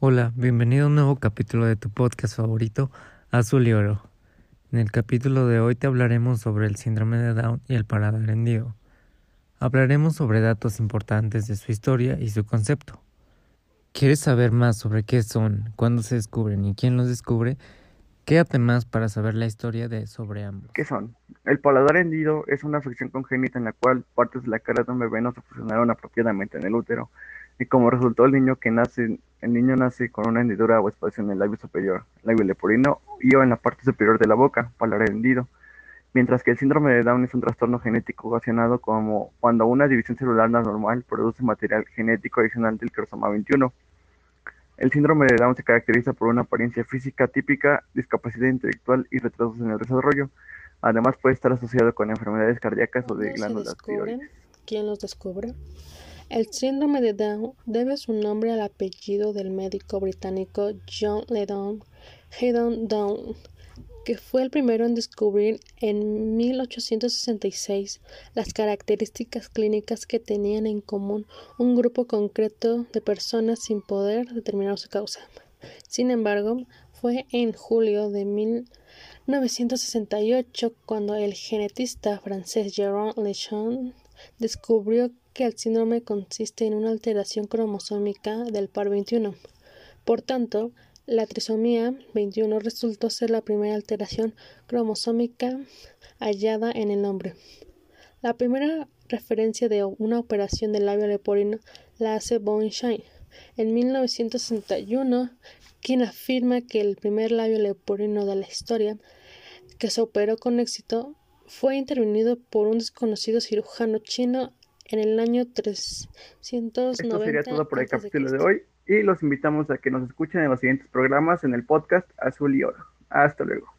Hola, bienvenido a un nuevo capítulo de tu podcast favorito, Azul y Oro. En el capítulo de hoy te hablaremos sobre el síndrome de Down y el paladar hendido. Hablaremos sobre datos importantes de su historia y su concepto. ¿Quieres saber más sobre qué son, cuándo se descubren y quién los descubre? Quédate más para saber la historia de sobre ambos. ¿Qué son? El paladar hendido es una afección congénita en la cual partes de la cara de un bebé no se fusionaron apropiadamente en el útero y como resultado el niño que nace, el niño nace con una hendidura o espacio en el labio superior, labio leporino y o en la parte superior de la boca, paladar hendido. Mientras que el síndrome de Down es un trastorno genético ocasionado como cuando una división celular normal produce material genético adicional del cromosoma 21. El síndrome de Down se caracteriza por una apariencia física típica, discapacidad intelectual y retrasos en el desarrollo. Además puede estar asociado con enfermedades cardíacas o de glándulas tiroides. ¿Quién los descubre? El síndrome de Down debe su nombre al apellido del médico británico John Ledon Haydon Down, que fue el primero en descubrir en 1866 las características clínicas que tenían en común un grupo concreto de personas sin poder determinar su causa. Sin embargo, fue en julio de 1968 cuando el genetista francés Jérôme Lechon descubrió que el síndrome consiste en una alteración cromosómica del par 21. Por tanto, la trisomía 21 resultó ser la primera alteración cromosómica hallada en el hombre. La primera referencia de una operación del labio leporino la hace Bowenstein en 1961, quien afirma que el primer labio leporino de la historia que se operó con éxito fue intervenido por un desconocido cirujano chino en el año 390. Esto sería todo por el capítulo de hoy y los invitamos a que nos escuchen en los siguientes programas en el podcast Azul y Oro. Hasta luego.